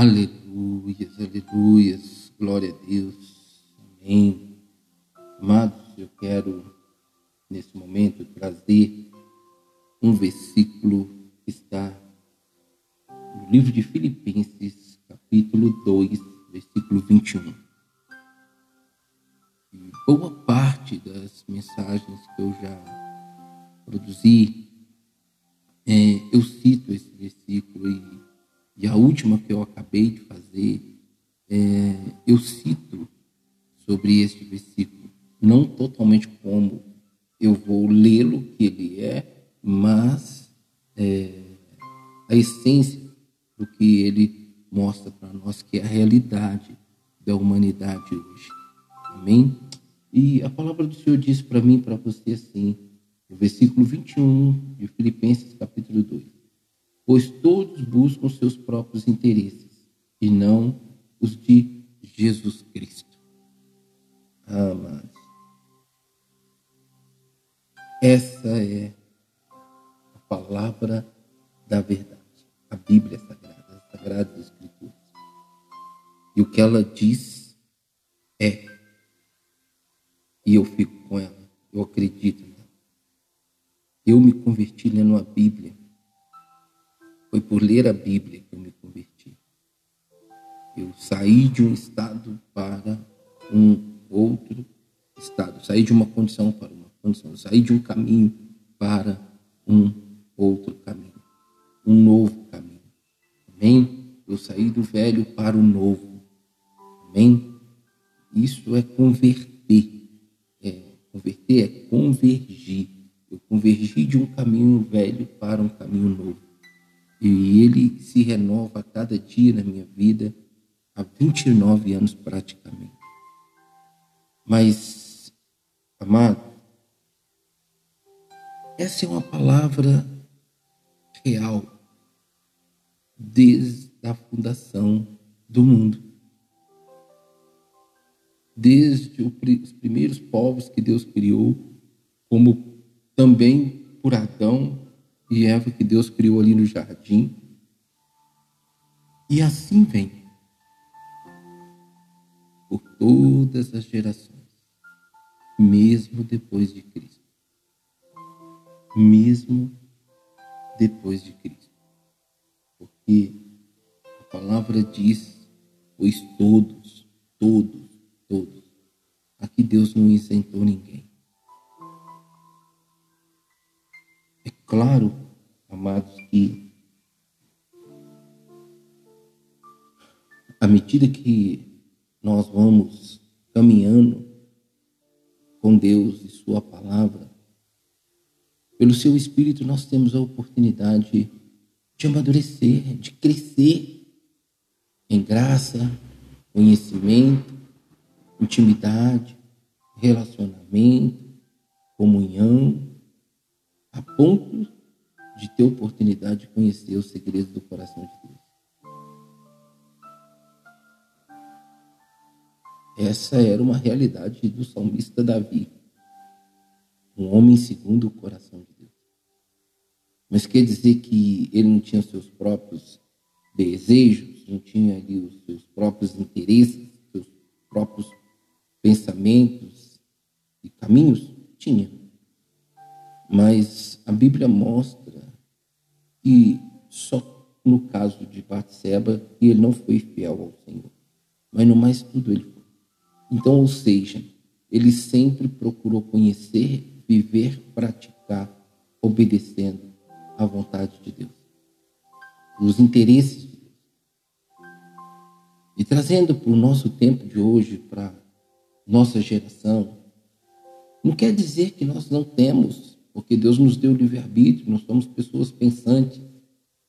Aleluias, aleluias, glória a Deus, amém. Amados, eu quero nesse momento trazer um versículo que está no livro de Filipenses, capítulo 2, versículo 21. E boa parte das mensagens que eu já produzi, é, eu cito esse versículo e e a última que eu acabei de fazer, é, eu cito sobre este versículo, não totalmente como eu vou lê-lo, que ele é, mas é, a essência do que ele mostra para nós, que é a realidade da humanidade hoje. Amém? E a palavra do Senhor diz para mim, para você assim, no versículo 21 de Filipenses, capítulo 2 pois todos buscam seus próprios interesses e não os de Jesus Cristo. Amados. Essa é a palavra da verdade, a Bíblia Sagrada, as Sagradas Escrituras. E o que ela diz é, e eu fico com ela, eu acredito nela. Eu me converti lendo a Bíblia foi por ler a Bíblia que eu me converti. Eu saí de um estado para um outro estado. Saí de uma condição para uma condição. saí de um caminho para um outro caminho. Um novo caminho. Amém? Eu saí do velho para o novo. Amém? Isso é converter. É, converter é convergir. Eu convergi de um caminho velho para um caminho novo. E ele se renova a cada dia na minha vida, há 29 anos praticamente. Mas, amado, essa é uma palavra real desde a fundação do mundo. Desde os primeiros povos que Deus criou, como também por Adão e Eva que Deus criou ali no jardim. E assim vem por todas as gerações, mesmo depois de Cristo. Mesmo depois de Cristo. Porque a palavra diz, pois todos, todos, todos. Aqui Deus não isentou ninguém. Claro, amados, que à medida que nós vamos caminhando com Deus e Sua palavra, pelo Seu Espírito nós temos a oportunidade de amadurecer, de crescer em graça, conhecimento, intimidade, relacionamento, comunhão, a ponto de ter oportunidade de conhecer os segredos do coração de Deus. Essa era uma realidade do salmista Davi, um homem segundo o coração de Deus. Mas quer dizer que ele não tinha seus próprios desejos, não tinha ali os seus próprios interesses, seus próprios pensamentos que só no caso de Batseba ele não foi fiel ao Senhor. Mas no mais tudo ele foi. Então, ou seja, ele sempre procurou conhecer, viver, praticar, obedecendo à vontade de Deus. Os interesses de Deus. E trazendo para o nosso tempo de hoje, para nossa geração, não quer dizer que nós não temos porque Deus nos deu livre-arbítrio, nós somos pessoas pensantes,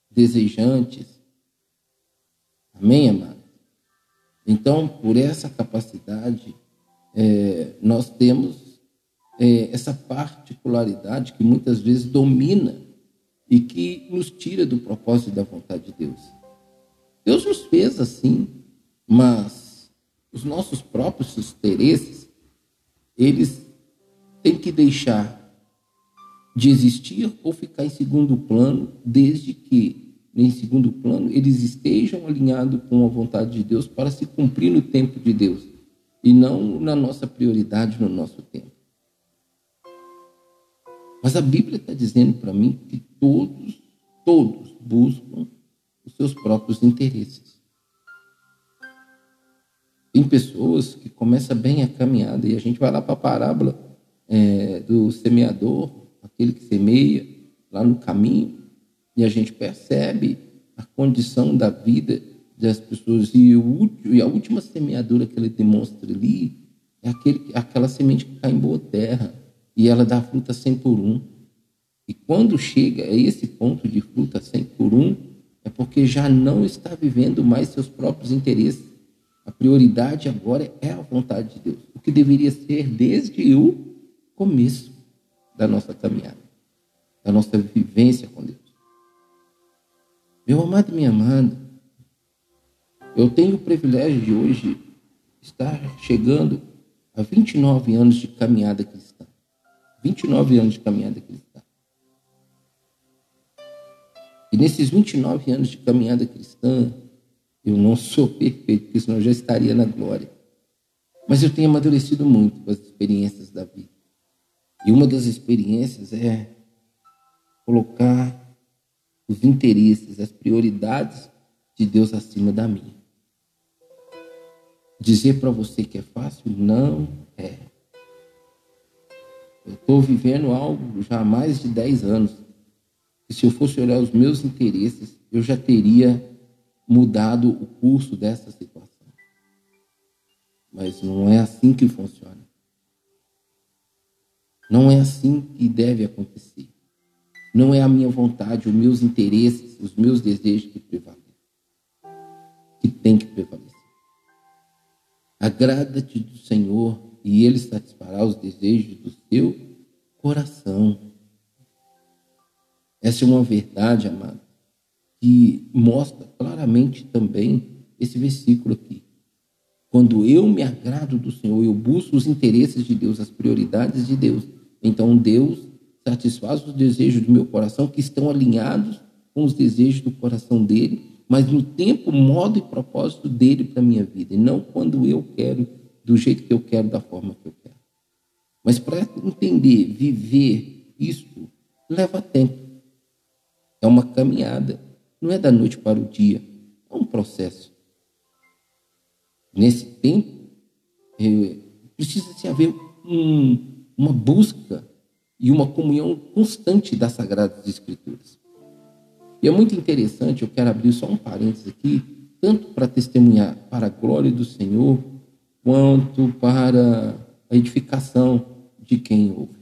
desejantes. Amém, amado? Então, por essa capacidade, é, nós temos é, essa particularidade que muitas vezes domina e que nos tira do propósito da vontade de Deus. Deus nos fez assim, mas os nossos próprios interesses, eles têm que deixar de existir ou ficar em segundo plano, desde que em segundo plano, eles estejam alinhados com a vontade de Deus para se cumprir no tempo de Deus e não na nossa prioridade, no nosso tempo. Mas a Bíblia está dizendo para mim que todos, todos buscam os seus próprios interesses. Tem pessoas que começam bem a caminhada e a gente vai lá para a parábola é, do semeador, aquele que semeia lá no caminho, e a gente percebe a condição da vida das pessoas. E, o, e a última semeadura que ele demonstra ali é aquele, aquela semente que cai em boa terra e ela dá fruta 100 por um. E quando chega a esse ponto de fruta 100 por um, é porque já não está vivendo mais seus próprios interesses. A prioridade agora é a vontade de Deus, o que deveria ser desde o começo da nossa caminhada, da nossa vivência com Deus. Meu amado e minha amada, eu tenho o privilégio de hoje estar chegando a 29 anos de caminhada cristã. 29 anos de caminhada cristã. E nesses 29 anos de caminhada cristã, eu não sou perfeito, porque senão eu já estaria na glória. Mas eu tenho amadurecido muito com as experiências da vida. E uma das experiências é colocar os interesses, as prioridades de Deus acima da minha. Dizer para você que é fácil? Não é. Eu estou vivendo algo já há mais de 10 anos. E se eu fosse olhar os meus interesses, eu já teria mudado o curso dessa situação. Mas não é assim que funciona. Não é assim que deve acontecer. Não é a minha vontade, os meus interesses, os meus desejos que prevalecem. Que tem que prevalecer. Agrada-te do Senhor e Ele satisfará os desejos do seu coração. Essa é uma verdade, amado, que mostra claramente também esse versículo aqui. Quando eu me agrado do Senhor, eu busco os interesses de Deus, as prioridades de Deus. Então Deus satisfaz os desejos do meu coração que estão alinhados com os desejos do coração dele, mas no tempo, modo e propósito dele para minha vida, e não quando eu quero, do jeito que eu quero, da forma que eu quero. Mas para entender, viver isso, leva tempo. É uma caminhada, não é da noite para o dia, é um processo. Nesse tempo, é, precisa se haver um, uma busca e uma comunhão constante das Sagradas Escrituras. E é muito interessante, eu quero abrir só um parênteses aqui, tanto para testemunhar para a glória do Senhor, quanto para a edificação de quem ouve.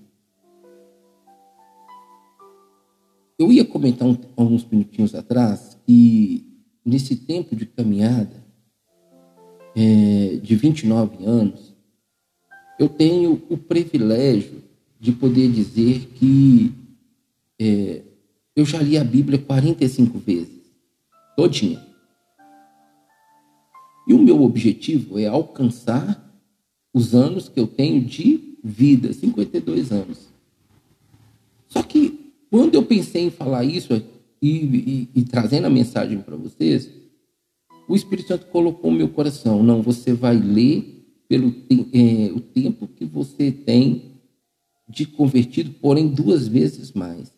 Eu ia comentar um, alguns minutinhos atrás que nesse tempo de caminhada é, de 29 anos, eu tenho o privilégio de poder dizer que é, eu já li a Bíblia 45 vezes, todinha. E o meu objetivo é alcançar os anos que eu tenho de vida, 52 anos. Só que quando eu pensei em falar isso e, e, e trazendo a mensagem para vocês, o Espírito Santo colocou no meu coração: não, você vai ler pelo é, o tempo que você tem de convertido, porém duas vezes mais.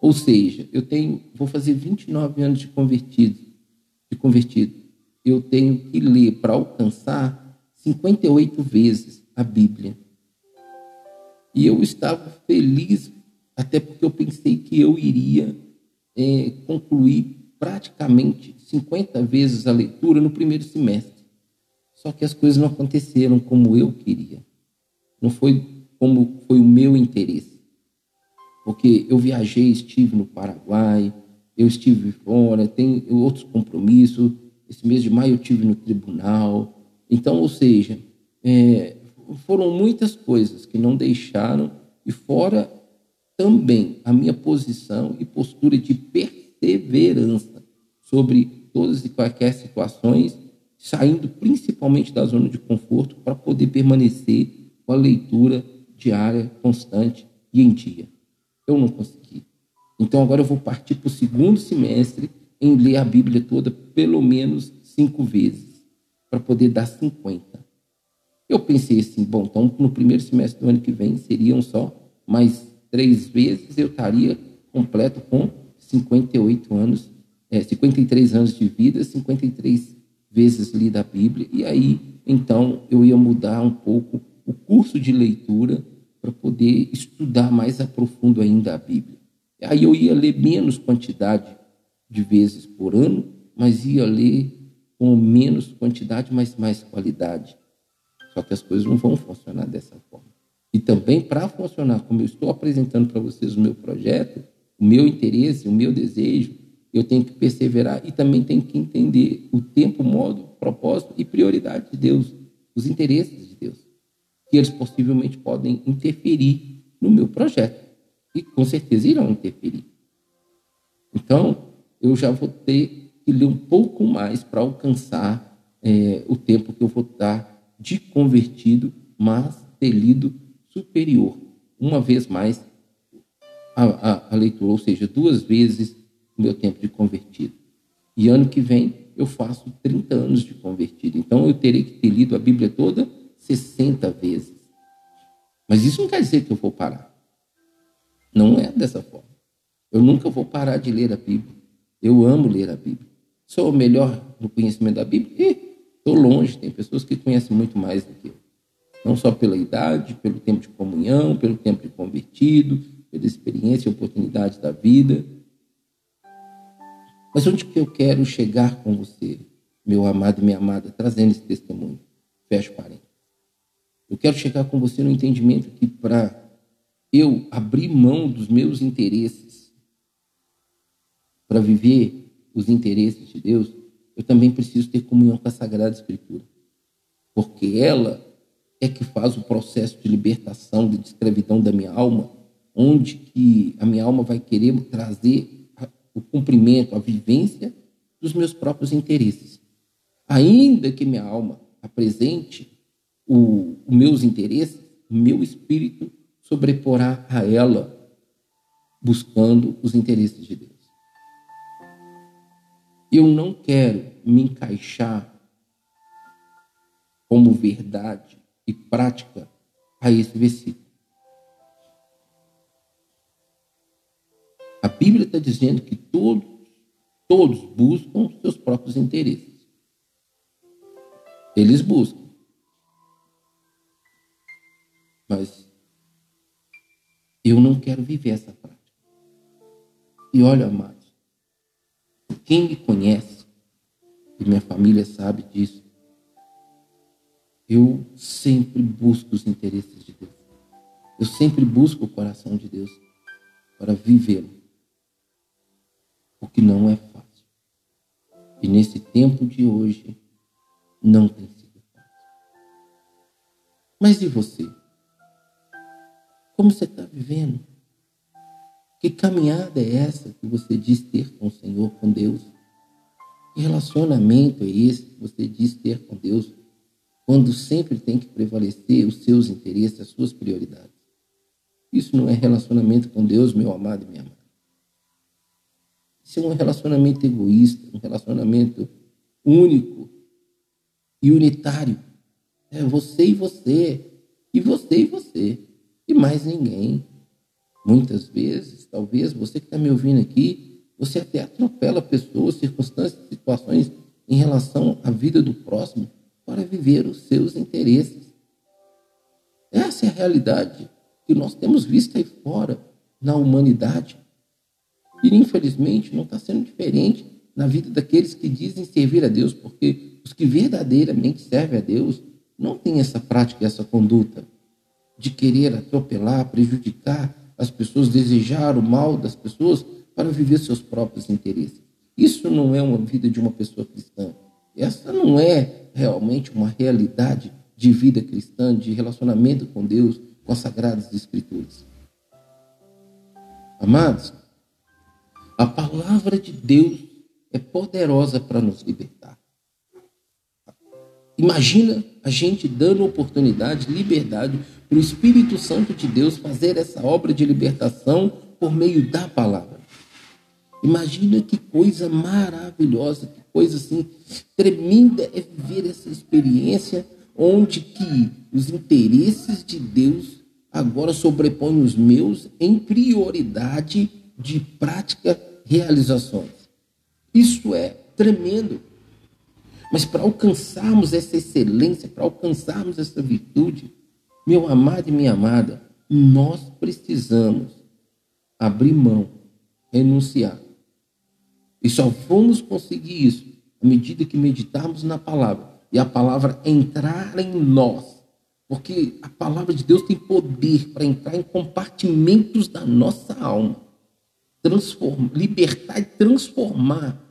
Ou seja, eu tenho, vou fazer 29 anos de convertido, de convertido. Eu tenho que ler para alcançar 58 vezes a Bíblia. E eu estava feliz, até porque eu pensei que eu iria é, concluir praticamente 50 vezes a leitura no primeiro semestre. Só que as coisas não aconteceram como eu queria. Não foi como foi o meu interesse. Porque eu viajei, estive no Paraguai, eu estive fora, tenho outros compromissos. Esse mês de maio eu estive no tribunal. Então, ou seja, é, foram muitas coisas que não deixaram, e fora também a minha posição e postura de perseverança sobre todas e quaisquer situações, saindo principalmente da zona de conforto para poder permanecer com a leitura diária, constante e em dia. Eu não consegui. Então agora eu vou partir para o segundo semestre em ler a Bíblia toda pelo menos cinco vezes, para poder dar 50. Eu pensei assim, bom, então no primeiro semestre do ano que vem seriam só mais três vezes, eu estaria completo com 58 anos, é, 53 anos de vida, 53 vezes lida a Bíblia, e aí então eu ia mudar um pouco o curso de leitura para poder estudar mais a profundo ainda a Bíblia. Aí eu ia ler menos quantidade de vezes por ano, mas ia ler com menos quantidade, mas mais qualidade. Só que as coisas não vão funcionar dessa forma. E também, para funcionar como eu estou apresentando para vocês o meu projeto, o meu interesse, o meu desejo, eu tenho que perseverar e também tenho que entender o tempo, modo, propósito e prioridade de Deus, os interesses de Deus, que eles possivelmente podem interferir no meu projeto. E com certeza irão interferir. Então, eu já vou ter que ler um pouco mais para alcançar é, o tempo que eu vou estar de convertido, mas ter lido superior. Uma vez mais a, a, a leitura, ou seja, duas vezes o meu tempo de convertido. E ano que vem eu faço 30 anos de convertido. Então eu terei que ter lido a Bíblia toda 60 vezes. Mas isso não quer dizer que eu vou parar. Não é dessa forma. Eu nunca vou parar de ler a Bíblia. Eu amo ler a Bíblia. Sou o melhor no conhecimento da Bíblia? Estou longe. Tem pessoas que conhecem muito mais do que eu não só pela idade, pelo tempo de comunhão, pelo tempo de convertido, pela experiência e oportunidade da vida. Mas onde que eu quero chegar com você, meu amado e minha amada, trazendo esse testemunho? Fecho parênteses. Eu quero chegar com você no entendimento que para eu abrir mão dos meus interesses para viver os interesses de Deus, eu também preciso ter comunhão com a Sagrada Escritura. Porque ela é que faz o processo de libertação, de escravidão da minha alma, onde que a minha alma vai querer trazer o cumprimento, a vivência dos meus próprios interesses. Ainda que minha alma apresente os meus interesses, meu espírito sobreporá a ela, buscando os interesses de Deus. Eu não quero me encaixar como verdade e prática a esse versículo. A Bíblia está dizendo que todos, todos buscam seus próprios interesses. Eles buscam. Mas eu não quero viver essa prática. E olha, amados, quem me conhece, e minha família sabe disso, eu sempre busco os interesses de Deus. Eu sempre busco o coração de Deus para vivê-lo. O que não é fácil. E nesse tempo de hoje, não tem sido fácil. Mas e você? Como você está vivendo? Que caminhada é essa que você diz ter com o Senhor, com Deus? Que relacionamento é esse que você diz ter com Deus? quando sempre tem que prevalecer os seus interesses, as suas prioridades. Isso não é relacionamento com Deus, meu amado e minha amada. Isso é um relacionamento egoísta, um relacionamento único e unitário. É você e você, e você e você, e mais ninguém. Muitas vezes, talvez você que está me ouvindo aqui, você até atropela pessoas, circunstâncias, situações em relação à vida do próximo para viver os seus interesses. Essa é a realidade que nós temos visto aí fora na humanidade. E infelizmente não está sendo diferente na vida daqueles que dizem servir a Deus, porque os que verdadeiramente servem a Deus não têm essa prática, essa conduta de querer atropelar, prejudicar as pessoas, desejar o mal das pessoas para viver seus próprios interesses. Isso não é uma vida de uma pessoa cristã. Essa não é realmente uma realidade de vida cristã, de relacionamento com Deus, com as Sagradas Escrituras. Amados, a palavra de Deus é poderosa para nos libertar. Imagina a gente dando oportunidade, liberdade para o Espírito Santo de Deus fazer essa obra de libertação por meio da palavra. Imagina que coisa maravilhosa, que coisa assim tremenda é viver essa experiência onde que os interesses de Deus agora sobrepõem os meus em prioridade de prática realizações. Isso é tremendo. Mas para alcançarmos essa excelência, para alcançarmos essa virtude, meu amado e minha amada, nós precisamos abrir mão, renunciar. E só vamos conseguir isso à medida que meditarmos na palavra e a palavra entrar em nós. Porque a palavra de Deus tem poder para entrar em compartimentos da nossa alma, transformar, libertar e transformar,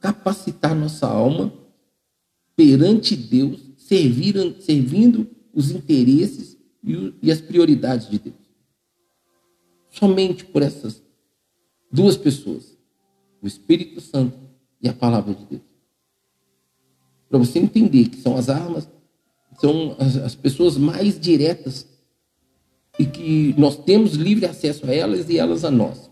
capacitar nossa alma perante Deus, servir, servindo os interesses e as prioridades de Deus. Somente por essas duas pessoas, o Espírito Santo e a palavra de Deus. Para você entender que são as armas, são as, as pessoas mais diretas e que nós temos livre acesso a elas e elas a nós.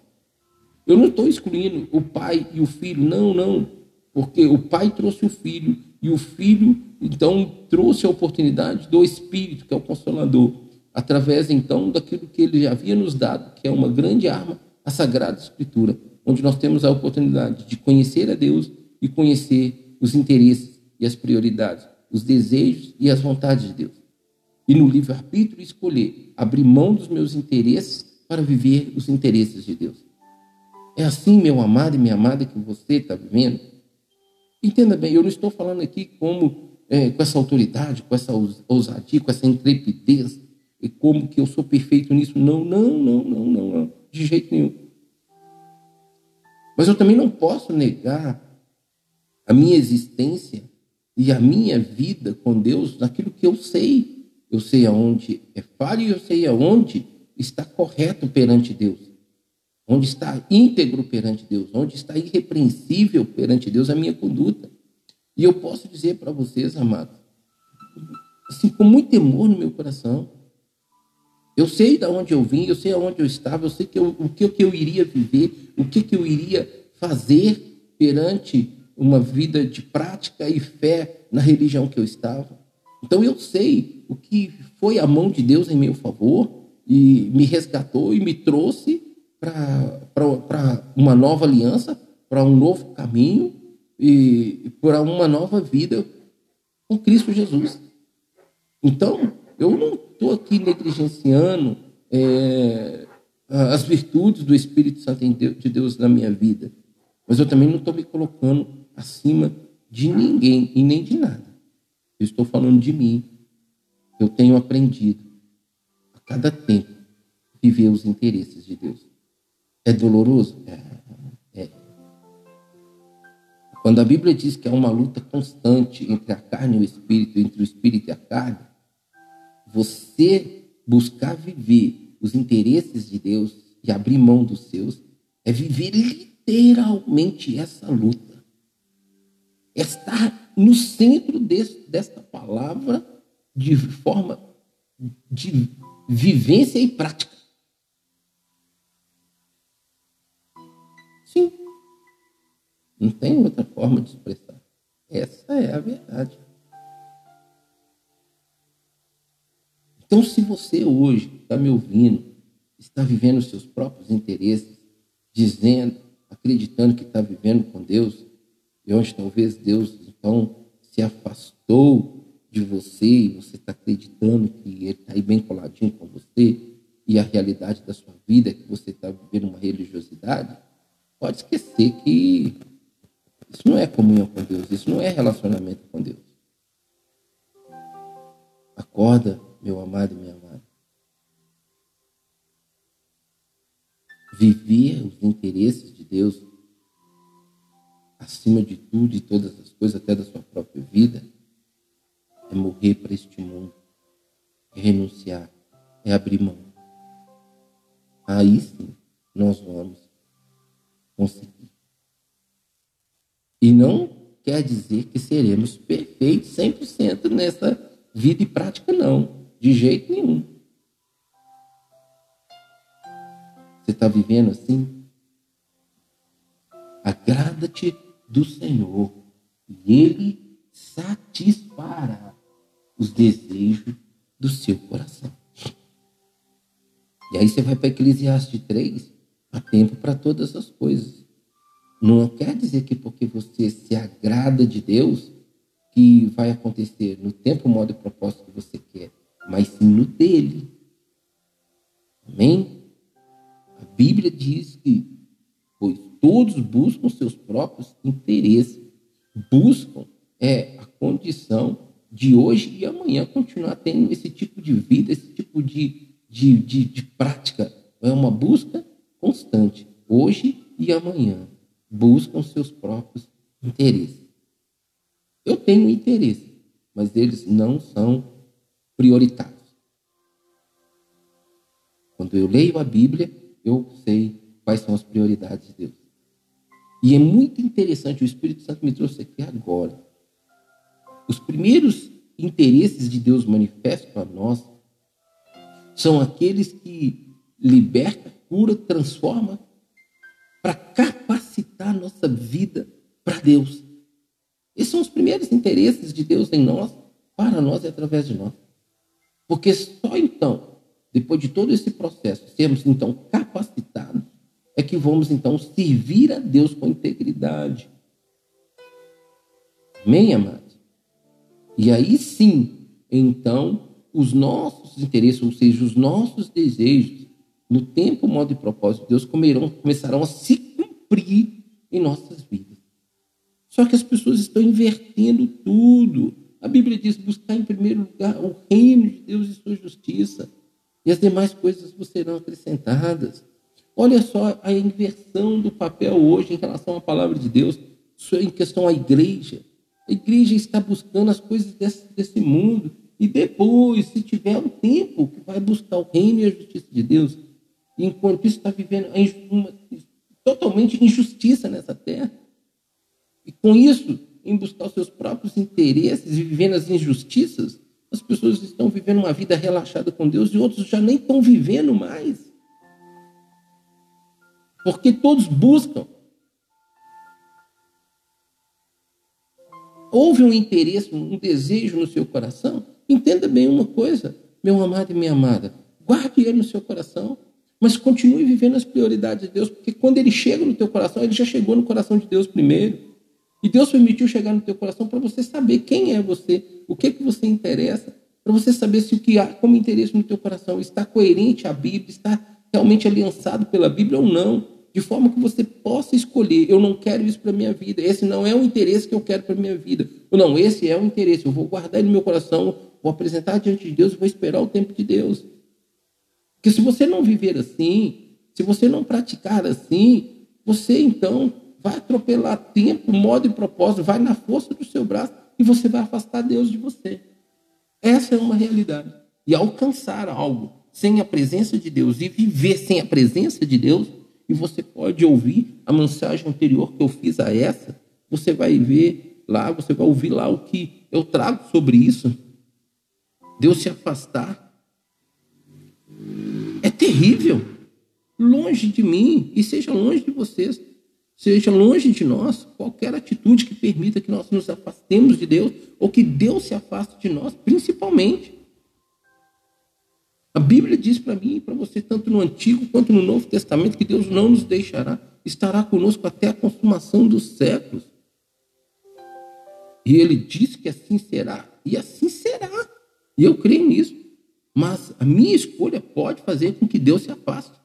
Eu não estou excluindo o pai e o filho, não, não, porque o pai trouxe o filho e o filho então trouxe a oportunidade do Espírito, que é o Consolador, através então daquilo que ele já havia nos dado, que é uma grande arma, a Sagrada Escritura, onde nós temos a oportunidade de conhecer a Deus e conhecer os interesses e as prioridades, os desejos e as vontades de Deus. E no livre-arbítrio escolher abrir mão dos meus interesses para viver os interesses de Deus. É assim, meu amado e minha amada, que você está vivendo? Entenda bem, eu não estou falando aqui como é, com essa autoridade, com essa ousadia, com essa intrepidez, e como que eu sou perfeito nisso. Não, não, não, não, não, não de jeito nenhum. Mas eu também não posso negar a minha existência e a minha vida com Deus naquilo que eu sei. Eu sei aonde é falho e eu sei aonde está correto perante Deus. Onde está íntegro perante Deus, onde está irrepreensível perante Deus a minha conduta. E eu posso dizer para vocês, amados, assim, com muito temor no meu coração, eu sei de onde eu vim, eu sei aonde eu estava, eu sei que eu, o que, que eu iria viver, o que, que eu iria fazer perante uma vida de prática e fé na religião que eu estava. Então eu sei o que foi a mão de Deus em meu favor e me resgatou e me trouxe para uma nova aliança, para um novo caminho e para uma nova vida com Cristo Jesus. Então, eu não estou aqui negligenciando é, as virtudes do Espírito Santo de Deus na minha vida, mas eu também não estou me colocando acima de ninguém e nem de nada. Eu estou falando de mim. Eu tenho aprendido a cada tempo viver os interesses de Deus. É doloroso? É. é. Quando a Bíblia diz que há uma luta constante entre a carne e o espírito, entre o espírito e a carne, você buscar viver os interesses de Deus e abrir mão dos seus é viver literalmente essa luta está no centro desse, desta palavra de forma de vivência e prática. Não tem outra forma de expressar. Essa é a verdade. Então, se você hoje está me ouvindo, está vivendo os seus próprios interesses, dizendo, acreditando que está vivendo com Deus, e onde talvez Deus então se afastou de você e você está acreditando que Ele está aí bem coladinho com você e a realidade da sua vida é que você está vivendo uma religiosidade, pode esquecer que isso não é comunhão com Deus, isso não é relacionamento com Deus. Acorda, meu amado e minha amada. Viver os interesses de Deus acima de tudo e todas as coisas, até da sua própria vida, é morrer para este mundo, é renunciar, é abrir mão. Aí sim nós vamos conseguir. E não quer dizer que seremos perfeitos 100% nessa vida e prática, não. De jeito nenhum. Você está vivendo assim? Agrada-te do Senhor e Ele satisfará os desejos do seu coração. E aí você vai para Eclesiastes 3, há tempo para todas as coisas. Não quer dizer que porque você se agrada de Deus, que vai acontecer no tempo, modo e propósito que você quer, mas sim no dele. Amém? A Bíblia diz que, pois todos buscam seus próprios interesses, buscam é a condição de hoje e amanhã continuar tendo esse tipo de vida, esse tipo de, de, de, de prática. É uma busca constante, hoje e amanhã. Buscam seus próprios interesses. Eu tenho interesse, mas eles não são prioritários. Quando eu leio a Bíblia, eu sei quais são as prioridades de Deus. E é muito interessante, o Espírito Santo me trouxe aqui agora. Os primeiros interesses de Deus manifestos a nós são aqueles que liberta, cura, transforma para capacitar a nossa vida para Deus. Esses são os primeiros interesses de Deus em nós, para nós e através de nós. Porque só então, depois de todo esse processo, sermos então capacitados, é que vamos então servir a Deus com integridade. Amém, amados? E aí sim, então, os nossos interesses, ou seja, os nossos desejos, no tempo, modo e propósito de Deus, começarão a se cumprir em nossas vidas. Só que as pessoas estão invertendo tudo. A Bíblia diz: buscar em primeiro lugar o reino de Deus e sua justiça, e as demais coisas vos serão acrescentadas. Olha só a inversão do papel hoje em relação à palavra de Deus, em questão à igreja. A igreja está buscando as coisas desse, desse mundo, e depois, se tiver um tempo, vai buscar o reino e a justiça de Deus. E enquanto isso está vivendo uma, totalmente injustiça nessa terra. E com isso, em buscar os seus próprios interesses e vivendo as injustiças, as pessoas estão vivendo uma vida relaxada com Deus e outros já nem estão vivendo mais. Porque todos buscam. Houve um interesse, um desejo no seu coração? Entenda bem uma coisa, meu amado e minha amada. Guarde ele no seu coração, mas continue vivendo as prioridades de Deus, porque quando ele chega no teu coração, ele já chegou no coração de Deus primeiro. E Deus permitiu chegar no teu coração para você saber quem é você, o que que você interessa, para você saber se o que há como interesse no teu coração está coerente à Bíblia, está realmente aliançado pela Bíblia ou não, de forma que você possa escolher, eu não quero isso para minha vida, esse não é o interesse que eu quero para minha vida. Ou não, esse é o interesse, eu vou guardar ele no meu coração, vou apresentar diante de Deus vou esperar o tempo de Deus. Porque se você não viver assim, se você não praticar assim, você então vai atropelar tempo, modo e propósito, vai na força do seu braço e você vai afastar Deus de você. Essa é uma realidade. E alcançar algo sem a presença de Deus e viver sem a presença de Deus, e você pode ouvir a mensagem anterior que eu fiz a essa, você vai ver lá, você vai ouvir lá o que eu trago sobre isso. Deus se afastar é terrível. Longe de mim e seja longe de vocês seja longe de nós qualquer atitude que permita que nós nos afastemos de Deus ou que Deus se afaste de nós, principalmente. A Bíblia diz para mim e para você, tanto no Antigo quanto no Novo Testamento, que Deus não nos deixará, estará conosco até a consumação dos séculos. E ele diz que assim será, e assim será. E eu creio nisso. Mas a minha escolha pode fazer com que Deus se afaste.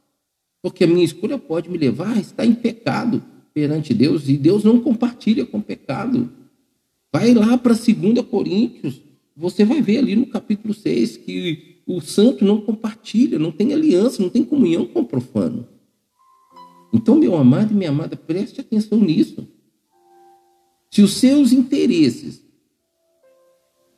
Porque a minha escolha pode me levar a estar em pecado perante Deus e Deus não compartilha com pecado. Vai lá para 2 Coríntios, você vai ver ali no capítulo 6 que o santo não compartilha, não tem aliança, não tem comunhão com o profano. Então, meu amado e minha amada, preste atenção nisso. Se os seus interesses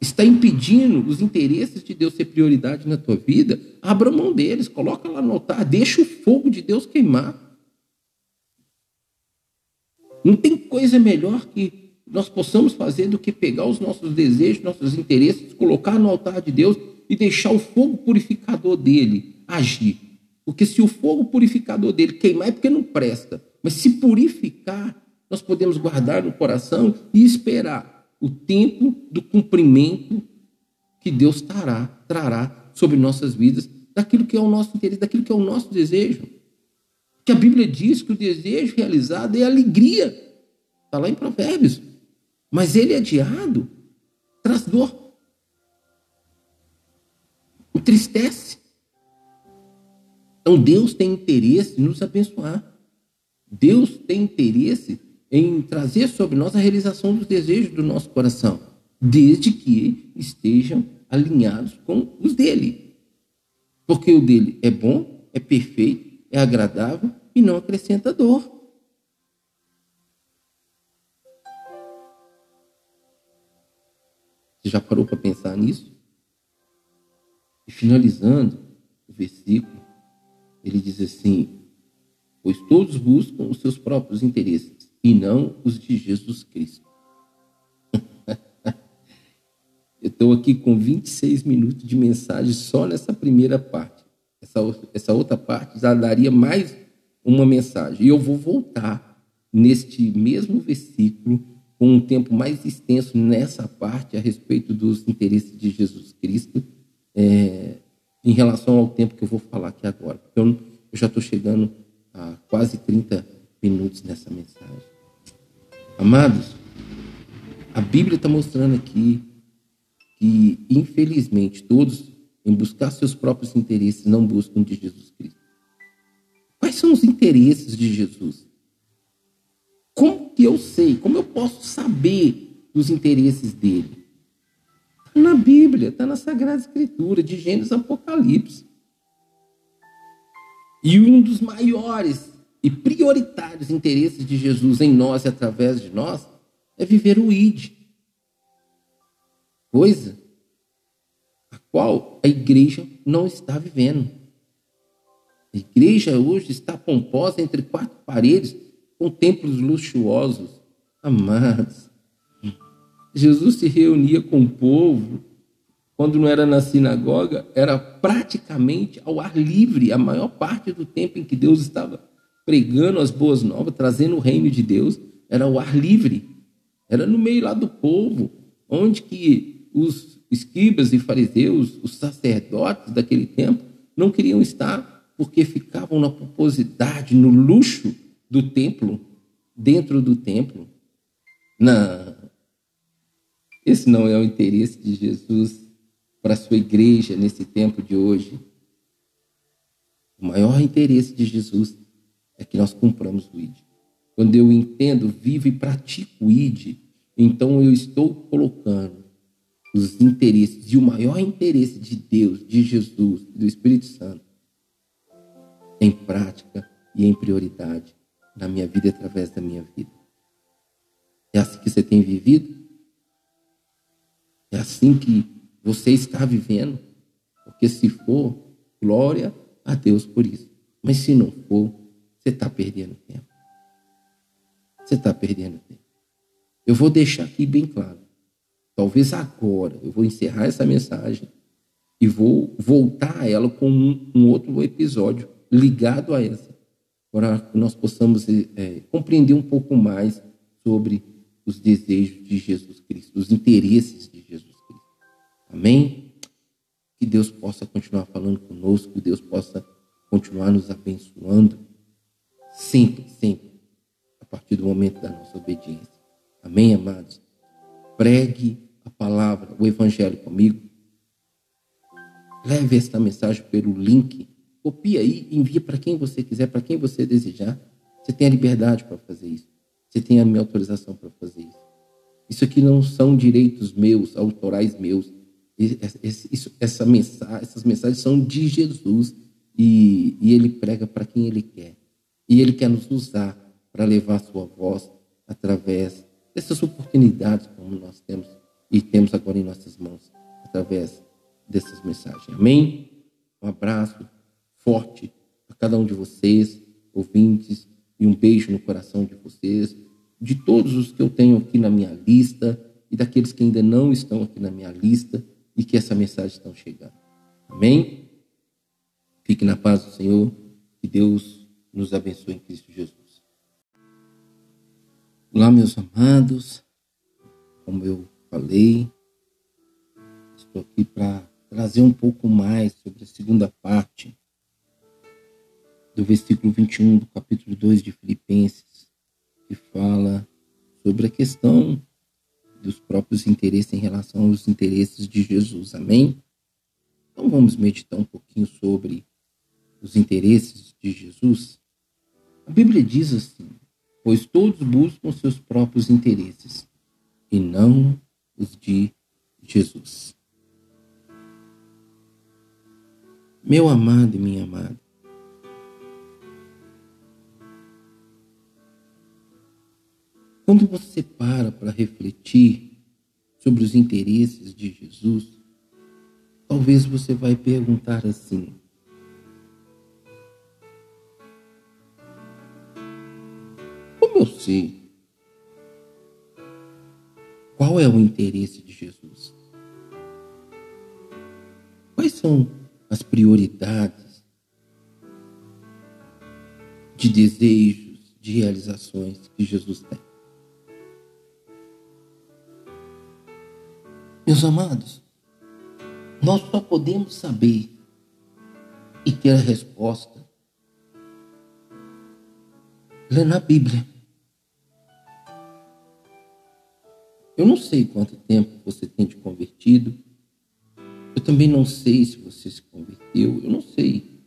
está impedindo os interesses de Deus ser prioridade na tua vida, abra mão deles, coloca lá no altar, deixa o fogo de Deus queimar. Não tem coisa melhor que nós possamos fazer do que pegar os nossos desejos, nossos interesses, colocar no altar de Deus e deixar o fogo purificador dele agir. Porque se o fogo purificador dele queimar é porque não presta. Mas se purificar, nós podemos guardar no coração e esperar o tempo do cumprimento que Deus trará, trará sobre nossas vidas, daquilo que é o nosso interesse, daquilo que é o nosso desejo. Que a Bíblia diz que o desejo realizado é alegria. Está lá em Provérbios. Mas ele é adiado, traz dor. Entristece. Então Deus tem interesse em nos abençoar. Deus tem interesse em trazer sobre nós a realização dos desejos do nosso coração, desde que estejam alinhados com os dele. Porque o dele é bom, é perfeito, é agradável e não acrescenta dor. Você já parou para pensar nisso? E finalizando o versículo, ele diz assim: Pois todos buscam os seus próprios interesses e não os de Jesus Cristo. Eu estou aqui com 26 minutos de mensagem só nessa primeira parte. Essa, essa outra parte já daria mais uma mensagem. E eu vou voltar neste mesmo versículo com um tempo mais extenso nessa parte a respeito dos interesses de Jesus Cristo, é, em relação ao tempo que eu vou falar aqui agora. Eu, eu já estou chegando a quase 30 minutos nessa mensagem. Amados, a Bíblia está mostrando aqui que, infelizmente, todos, em buscar seus próprios interesses, não buscam de Jesus Cristo. Quais são os interesses de Jesus? Como que eu sei? Como eu posso saber dos interesses dele? Está na Bíblia, está na Sagrada Escritura, de Gênesis a Apocalipse. E um dos maiores e prioritários interesses de Jesus em nós e através de nós é viver o ID coisa a qual a igreja não está vivendo. A igreja hoje está pomposa entre quatro paredes, com templos luxuosos. Amados, Jesus se reunia com o povo, quando não era na sinagoga, era praticamente ao ar livre, a maior parte do tempo em que Deus estava pregando as boas novas, trazendo o reino de Deus, era ao ar livre, era no meio lá do povo, onde que os escribas e fariseus, os sacerdotes daquele tempo, não queriam estar porque ficavam na pomposidade, no luxo do templo, dentro do templo. Não. Esse não é o interesse de Jesus para a sua igreja nesse tempo de hoje. O maior interesse de Jesus é que nós cumpramos o ID. Quando eu entendo, vivo e pratico o ID, então eu estou colocando os interesses e o maior interesse de Deus, de Jesus, do Espírito Santo, em prática e em prioridade na minha vida e através da minha vida. É assim que você tem vivido? É assim que você está vivendo? Porque se for, glória a Deus por isso. Mas se não for, você está perdendo tempo. Você está perdendo tempo. Eu vou deixar aqui bem claro. Talvez agora eu vou encerrar essa mensagem e vou voltar a ela com um, um outro episódio ligado a essa, para que nós possamos é, compreender um pouco mais sobre os desejos de Jesus Cristo, os interesses de Jesus Cristo. Amém? Que Deus possa continuar falando conosco, que Deus possa continuar nos abençoando, sempre, sempre, a partir do momento da nossa obediência. Amém, amados? Pregue a palavra, o evangelho comigo. Leve esta mensagem pelo link. Copie aí, envie para quem você quiser, para quem você desejar. Você tem a liberdade para fazer isso. Você tem a minha autorização para fazer isso. Isso aqui não são direitos meus, autorais meus. Isso, essa mensagem, essas mensagens são de Jesus e, e ele prega para quem ele quer. E ele quer nos usar para levar sua voz através dessas oportunidades como nós temos e temos agora em nossas mãos através dessas mensagens. Amém? Um abraço forte a cada um de vocês, ouvintes, e um beijo no coração de vocês, de todos os que eu tenho aqui na minha lista e daqueles que ainda não estão aqui na minha lista e que essa mensagem está chegando. Amém? Fique na paz do Senhor, que Deus nos abençoe em Cristo Jesus. Olá, meus amados. Como eu falei, estou aqui para trazer um pouco mais sobre a segunda parte do versículo 21 do capítulo 2 de Filipenses, que fala sobre a questão dos próprios interesses em relação aos interesses de Jesus. Amém? Então vamos meditar um pouquinho sobre os interesses de Jesus. A Bíblia diz assim: pois todos buscam seus próprios interesses e não os de Jesus. Meu amado e minha amada, quando você para para refletir sobre os interesses de Jesus, talvez você vai perguntar assim: eu sei qual é o interesse de Jesus? Quais são as prioridades de desejos, de realizações que Jesus tem? Meus amados, nós só podemos saber e ter a resposta lendo a Bíblia. Eu não sei quanto tempo você tem de convertido. Eu também não sei se você se converteu. Eu não sei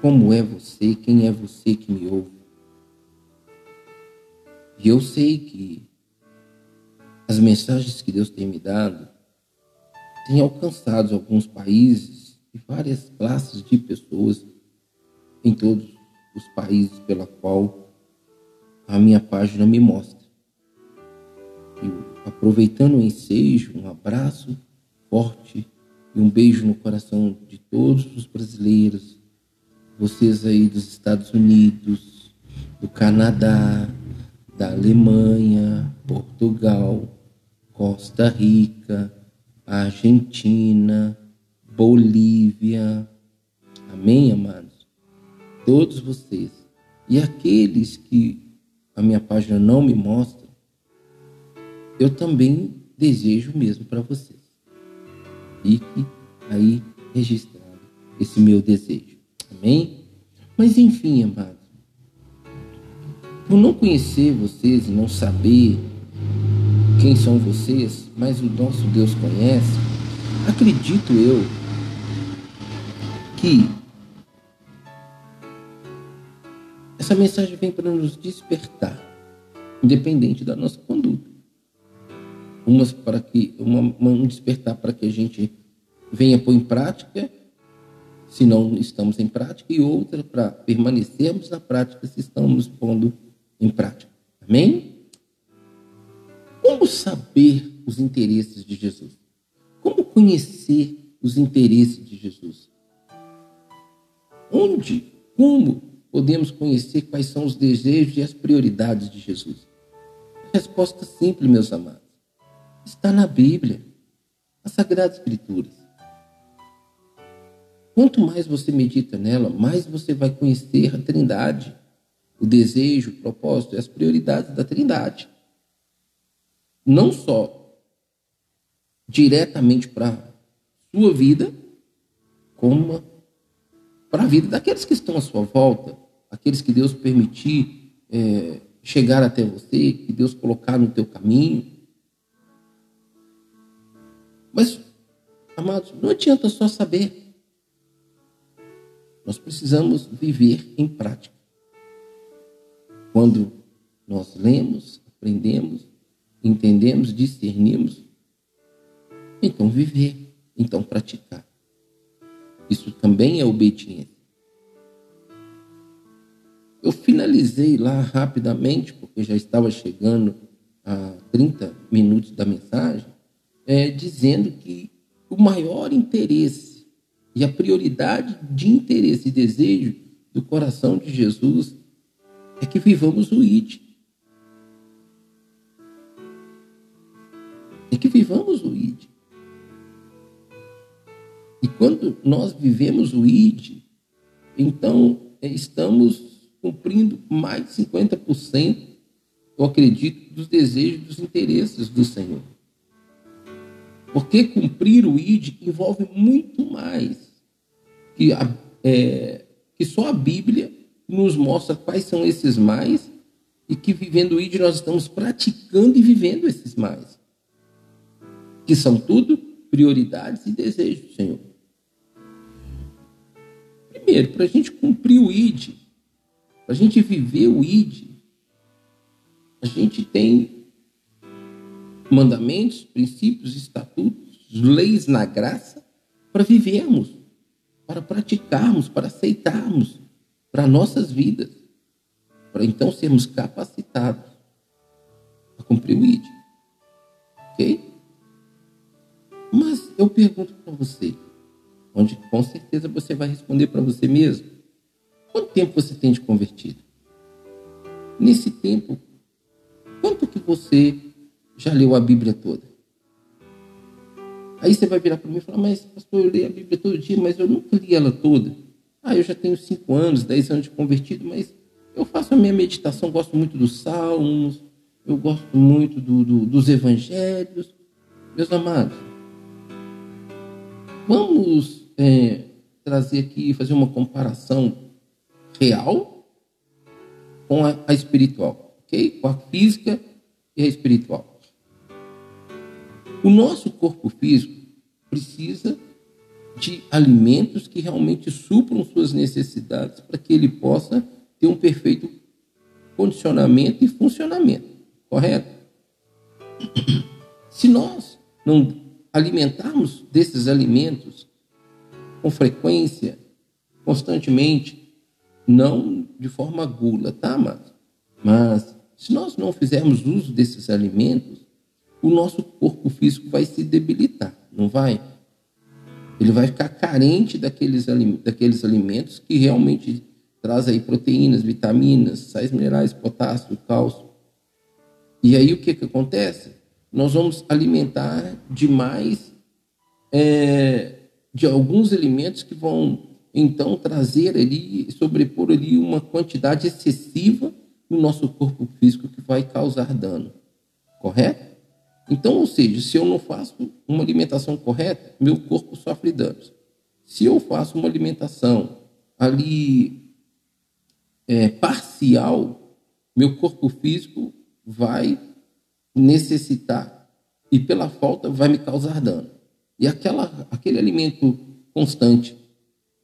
como é você, quem é você que me ouve. E eu sei que as mensagens que Deus tem me dado têm alcançado alguns países e várias classes de pessoas em todos os países pela qual a minha página me mostra aproveitando o ensejo, um abraço forte e um beijo no coração de todos os brasileiros, vocês aí dos Estados Unidos, do Canadá, da Alemanha, Portugal, Costa Rica, Argentina, Bolívia. Amém, amados? Todos vocês. E aqueles que a minha página não me mostra, eu também desejo mesmo para vocês. Fique aí registrado esse meu desejo. Amém? Mas enfim, amados, por não conhecer vocês e não saber quem são vocês, mas o nosso Deus conhece, acredito eu que essa mensagem vem para nos despertar, independente da nossa conduta umas para que uma, um despertar para que a gente venha pôr em prática, se não estamos em prática, e outra para permanecermos na prática se estamos pondo em prática. Amém? Como saber os interesses de Jesus? Como conhecer os interesses de Jesus? Onde, como podemos conhecer quais são os desejos e as prioridades de Jesus? Resposta simples, meus amados está na Bíblia, as Sagradas Escrituras. Quanto mais você medita nela, mais você vai conhecer a Trindade, o desejo, o propósito e as prioridades da Trindade. Não só diretamente para a sua vida, como para a vida daqueles que estão à sua volta, aqueles que Deus permitir é, chegar até você, que Deus colocar no teu caminho. Mas, amados, não adianta só saber. Nós precisamos viver em prática. Quando nós lemos, aprendemos, entendemos, discernimos, então viver, então praticar. Isso também é obediência. Eu finalizei lá rapidamente, porque já estava chegando a 30 minutos da mensagem é, dizendo que o maior interesse e a prioridade de interesse e desejo do coração de Jesus é que vivamos o ID. É que vivamos o ID. E quando nós vivemos o ID, então é, estamos cumprindo mais de 50% eu acredito, dos desejos, dos interesses do Senhor. Porque cumprir o ID envolve muito mais que, a, é, que só a Bíblia nos mostra quais são esses mais e que vivendo o ID nós estamos praticando e vivendo esses mais. Que são tudo prioridades e desejos Senhor. Primeiro, para a gente cumprir o ID, para a gente viver o ID, a gente tem mandamentos, princípios, estatutos, leis na graça para vivermos, para praticarmos, para aceitarmos para nossas vidas, para então sermos capacitados a cumprir o ID. Ok? Mas eu pergunto para você, onde com certeza você vai responder para você mesmo: quanto tempo você tem de convertido? Nesse tempo, quanto que você já leu a Bíblia toda? Aí você vai virar para mim e falar, mas pastor, eu leio a Bíblia todo dia, mas eu nunca li ela toda. Ah, eu já tenho cinco anos, dez anos de convertido, mas eu faço a minha meditação, gosto muito dos salmos, eu gosto muito do, do, dos evangelhos. Meus amados, vamos é, trazer aqui, fazer uma comparação real com a, a espiritual, ok? Com a física e a espiritual. O nosso corpo físico precisa de alimentos que realmente supram suas necessidades para que ele possa ter um perfeito condicionamento e funcionamento, correto? Se nós não alimentarmos desses alimentos com frequência, constantemente, não de forma gula, tá, mas, mas se nós não fizermos uso desses alimentos, o nosso corpo físico vai se debilitar, não vai? Ele vai ficar carente daqueles, daqueles alimentos que realmente traz aí proteínas, vitaminas, sais minerais, potássio, cálcio. E aí o que, que acontece? Nós vamos alimentar demais é, de alguns alimentos que vão então trazer ali, sobrepor ali uma quantidade excessiva no nosso corpo físico que vai causar dano. Correto? Então, ou seja, se eu não faço uma alimentação correta, meu corpo sofre danos. Se eu faço uma alimentação ali é, parcial, meu corpo físico vai necessitar e pela falta vai me causar dano. E aquela, aquele alimento constante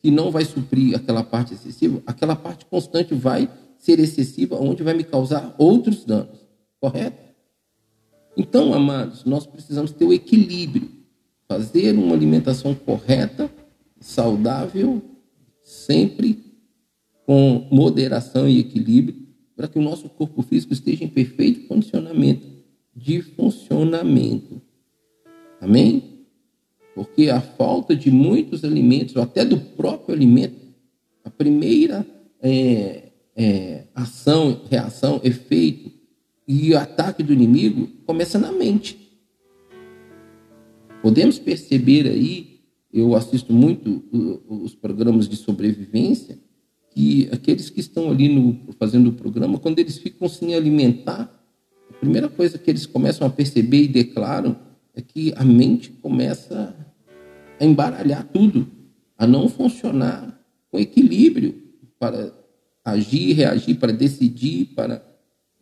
que não vai suprir aquela parte excessiva, aquela parte constante vai ser excessiva, onde vai me causar outros danos. Correto? Então, amados, nós precisamos ter o equilíbrio, fazer uma alimentação correta, saudável, sempre com moderação e equilíbrio, para que o nosso corpo físico esteja em perfeito condicionamento de funcionamento. Amém? Porque a falta de muitos alimentos, ou até do próprio alimento, a primeira é, é, ação, reação, efeito e o ataque do inimigo começa na mente. Podemos perceber aí, eu assisto muito os programas de sobrevivência, que aqueles que estão ali no, fazendo o programa, quando eles ficam sem alimentar, a primeira coisa que eles começam a perceber e declaram é que a mente começa a embaralhar tudo, a não funcionar com equilíbrio para agir, reagir, para decidir, para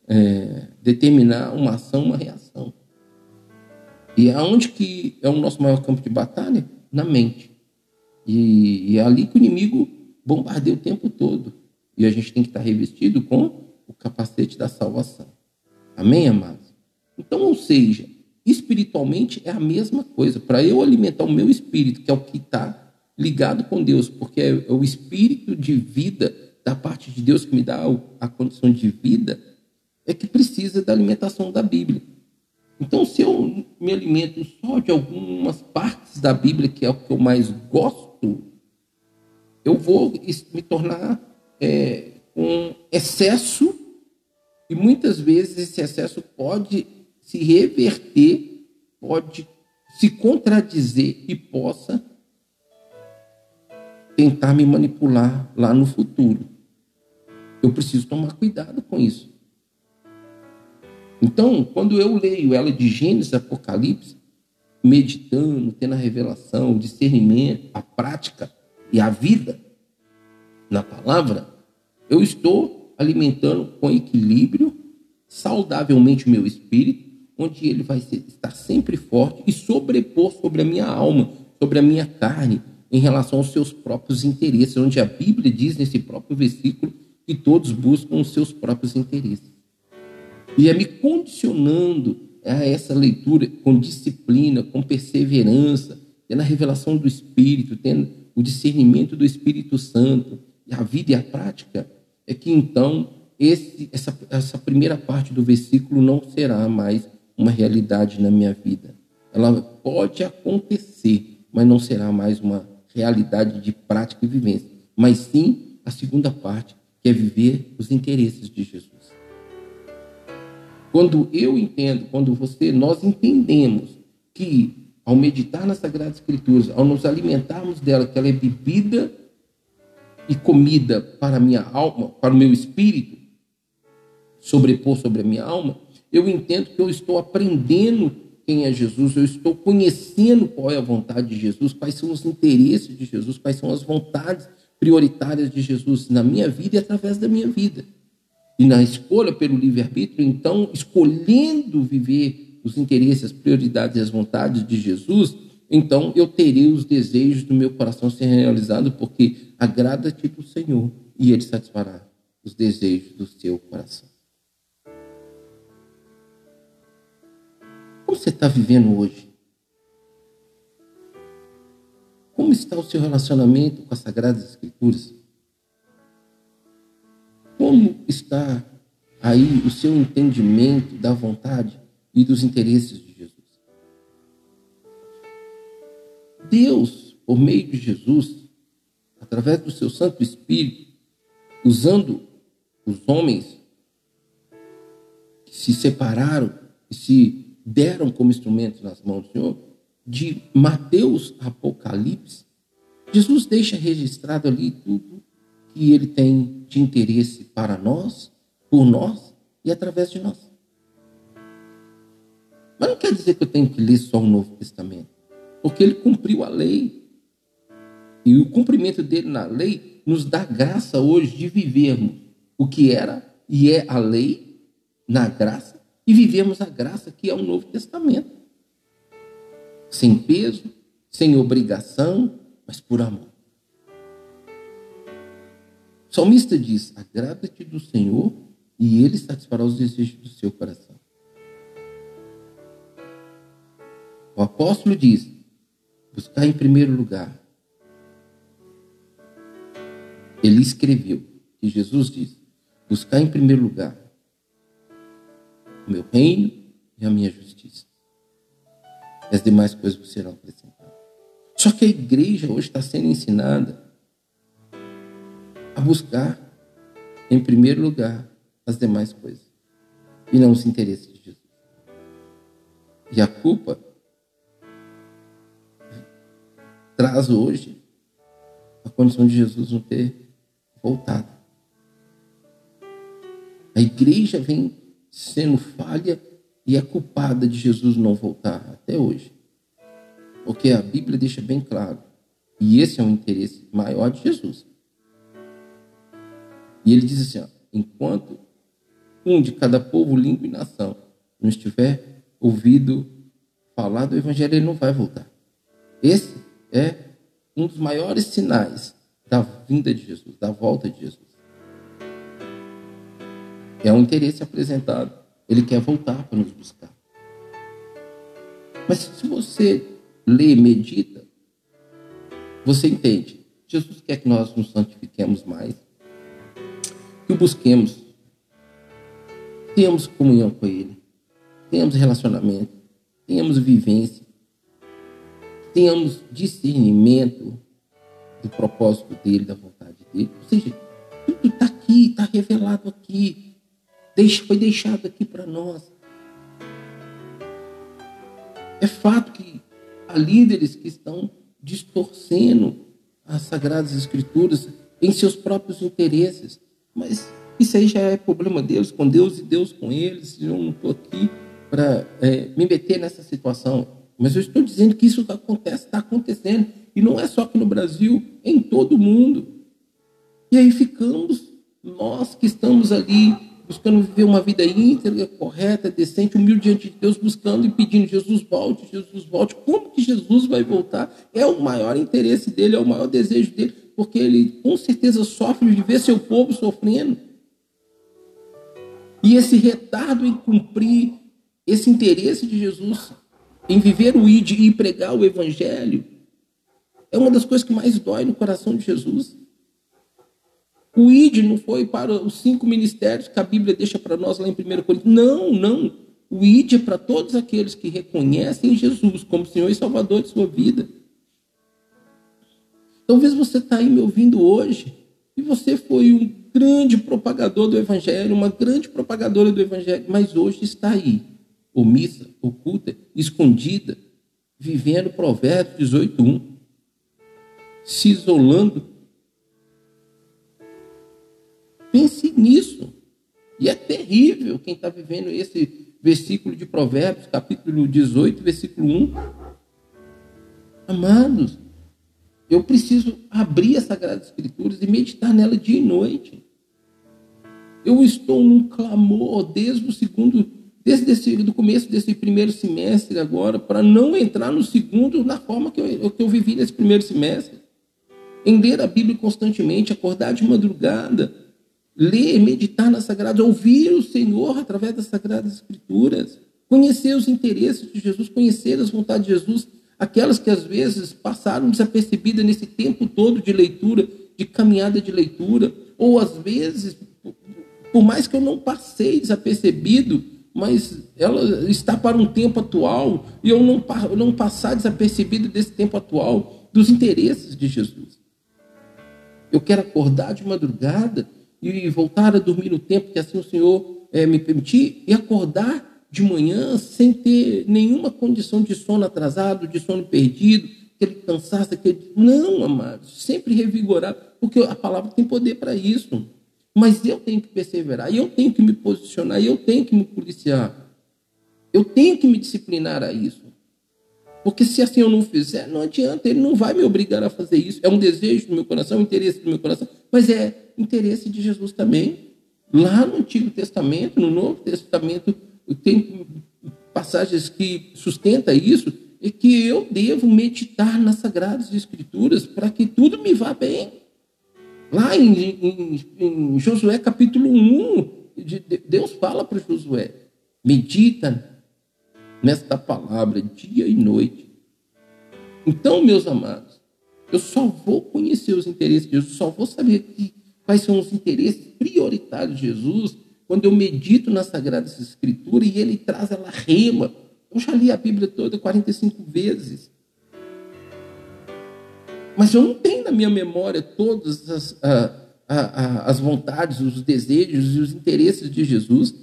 é, determinar uma ação, uma reação. E aonde que é o nosso maior campo de batalha? Na mente. E, e é ali que o inimigo bombardeia o tempo todo. E a gente tem que estar revestido com o capacete da salvação. Amém, amados? Então, ou seja, espiritualmente é a mesma coisa. Para eu alimentar o meu espírito, que é o que está ligado com Deus, porque é o espírito de vida da parte de Deus que me dá a condição de vida, é que precisa da alimentação da Bíblia. Então, se eu me alimento só de algumas partes da Bíblia, que é o que eu mais gosto, eu vou me tornar é, um excesso, e muitas vezes esse excesso pode se reverter, pode se contradizer e possa tentar me manipular lá no futuro. Eu preciso tomar cuidado com isso. Então, quando eu leio ela de Gênesis Apocalipse, meditando, tendo a revelação, o discernimento, a prática e a vida na palavra, eu estou alimentando com equilíbrio, saudavelmente o meu espírito, onde ele vai estar sempre forte e sobrepor sobre a minha alma, sobre a minha carne, em relação aos seus próprios interesses, onde a Bíblia diz nesse próprio versículo que todos buscam os seus próprios interesses. E é me condicionando a essa leitura com disciplina, com perseverança, tendo a revelação do Espírito, tendo o discernimento do Espírito Santo, e a vida e a prática, é que então esse, essa, essa primeira parte do versículo não será mais uma realidade na minha vida. Ela pode acontecer, mas não será mais uma realidade de prática e vivência, mas sim a segunda parte, que é viver os interesses de Jesus. Quando eu entendo, quando você, nós entendemos que ao meditar nas Sagradas Escrituras, ao nos alimentarmos dela, que ela é bebida e comida para a minha alma, para o meu espírito, sobrepor sobre a minha alma, eu entendo que eu estou aprendendo quem é Jesus, eu estou conhecendo qual é a vontade de Jesus, quais são os interesses de Jesus, quais são as vontades prioritárias de Jesus na minha vida e através da minha vida. E na escolha pelo livre-arbítrio, então, escolhendo viver os interesses, as prioridades e as vontades de Jesus, então eu terei os desejos do meu coração ser realizados, porque agrada-te do Senhor e Ele satisfará os desejos do seu coração. Como você está vivendo hoje? Como está o seu relacionamento com as Sagradas Escrituras? Como está aí o seu entendimento da vontade e dos interesses de Jesus? Deus, por meio de Jesus, através do seu Santo Espírito, usando os homens que se separaram e se deram como instrumentos nas mãos do Senhor, de Mateus Apocalipse, Jesus deixa registrado ali tudo que ele tem de interesse para nós, por nós e através de nós. Mas não quer dizer que eu tenho que ler só o Novo Testamento, porque ele cumpriu a lei. E o cumprimento dele na lei nos dá graça hoje de vivermos o que era e é a lei na graça e vivemos a graça que é o Novo Testamento. Sem peso, sem obrigação, mas por amor. O salmista diz: Agrada-te do Senhor e ele satisfará os desejos do seu coração. O apóstolo diz: buscar em primeiro lugar. Ele escreveu, e Jesus diz: buscar em primeiro lugar o meu reino e a minha justiça. As demais coisas serão acrescentadas. Só que a igreja hoje está sendo ensinada a buscar, em primeiro lugar, as demais coisas e não os interesses de Jesus. E a culpa traz hoje a condição de Jesus não ter voltado. A igreja vem sendo falha e é culpada de Jesus não voltar até hoje. Porque a Bíblia deixa bem claro. E esse é o interesse maior de Jesus. E ele diz assim: ó, enquanto um de cada povo, língua e nação não estiver ouvido falar do Evangelho, ele não vai voltar. Esse é um dos maiores sinais da vinda de Jesus, da volta de Jesus. É um interesse apresentado. Ele quer voltar para nos buscar. Mas se você lê, medita, você entende. Jesus quer que nós nos santifiquemos mais, que o busquemos, tenhamos comunhão com Ele, tenhamos relacionamento, tenhamos vivência, tenhamos discernimento do propósito dele, da vontade dele. Ou seja, tudo está aqui, está revelado aqui. Foi deixado aqui para nós. É fato que há líderes que estão distorcendo as Sagradas Escrituras em seus próprios interesses, mas Isso aí já é problema deles com Deus e Deus com eles. Eu não estou aqui para é, me meter nessa situação. Mas eu estou dizendo que isso acontece, está acontecendo. E não é só aqui no Brasil, é em todo o mundo. E aí ficamos, nós que estamos ali buscando viver uma vida íntegra, correta, decente, humilde diante de Deus, buscando e pedindo, Jesus volte, Jesus volte. Como que Jesus vai voltar? É o maior interesse dele, é o maior desejo dele, porque ele com certeza sofre de ver seu povo sofrendo. E esse retardo em cumprir esse interesse de Jesus em viver o ID e pregar o evangelho é uma das coisas que mais dói no coração de Jesus. O ID não foi para os cinco ministérios que a Bíblia deixa para nós lá em 1 Coríntios. Não, não. O ID é para todos aqueles que reconhecem Jesus como Senhor e Salvador de sua vida. Talvez você está aí me ouvindo hoje e você foi um grande propagador do Evangelho, uma grande propagadora do Evangelho, mas hoje está aí, omissa, oculta, escondida, vivendo Provérbios 18.1, se isolando Pense nisso. E é terrível quem está vivendo esse versículo de Provérbios, capítulo 18, versículo 1. Amados, eu preciso abrir as Sagradas Escrituras e meditar nela dia e noite. Eu estou num clamor desde o segundo, desde esse, do começo desse primeiro semestre agora, para não entrar no segundo na forma que eu, que eu vivi nesse primeiro semestre. Em ler a Bíblia constantemente, acordar de madrugada, ler, meditar nas Sagradas, ouvir o Senhor através das Sagradas Escrituras, conhecer os interesses de Jesus, conhecer as vontades de Jesus, aquelas que às vezes passaram desapercebidas nesse tempo todo de leitura, de caminhada de leitura, ou às vezes, por mais que eu não passei desapercebido, mas ela está para um tempo atual, e eu não, não passar desapercebido desse tempo atual, dos interesses de Jesus. Eu quero acordar de madrugada e voltar a dormir no tempo que assim o Senhor é, me permitir e acordar de manhã sem ter nenhuma condição de sono atrasado, de sono perdido, aquele cansaço, aquele. Não, amados, sempre revigorar, porque a palavra tem poder para isso. Mas eu tenho que perseverar, eu tenho que me posicionar, eu tenho que me policiar. Eu tenho que me disciplinar a isso. Porque se assim eu não fizer, não adianta, ele não vai me obrigar a fazer isso. É um desejo do meu coração, um interesse do meu coração, mas é interesse de Jesus também. Lá no Antigo Testamento, no Novo Testamento, tem passagens que sustentam isso, e que eu devo meditar nas Sagradas Escrituras para que tudo me vá bem. Lá em, em, em Josué capítulo 1, Deus fala para Josué: medita nesta palavra dia e noite. Então, meus amados, eu só vou conhecer os interesses de Jesus, só vou saber que, quais são os interesses prioritários de Jesus quando eu medito nas Sagradas Escrituras e ele traz ela rema. Eu já li a Bíblia toda 45 vezes. Mas eu não tenho na minha memória todas as, as vontades, os desejos e os interesses de Jesus.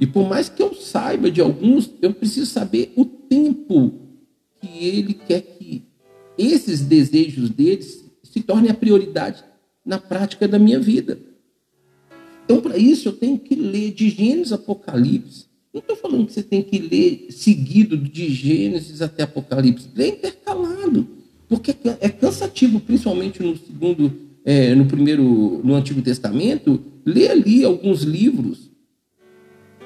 E por mais que eu saiba de alguns, eu preciso saber o tempo que ele quer que esses desejos deles se tornem a prioridade na prática da minha vida. Então, para isso, eu tenho que ler de Gênesis Apocalipse. Não estou falando que você tem que ler seguido de Gênesis até Apocalipse. Lê intercalado. Porque é cansativo, principalmente no segundo, é, no primeiro, no Antigo Testamento, ler ali alguns livros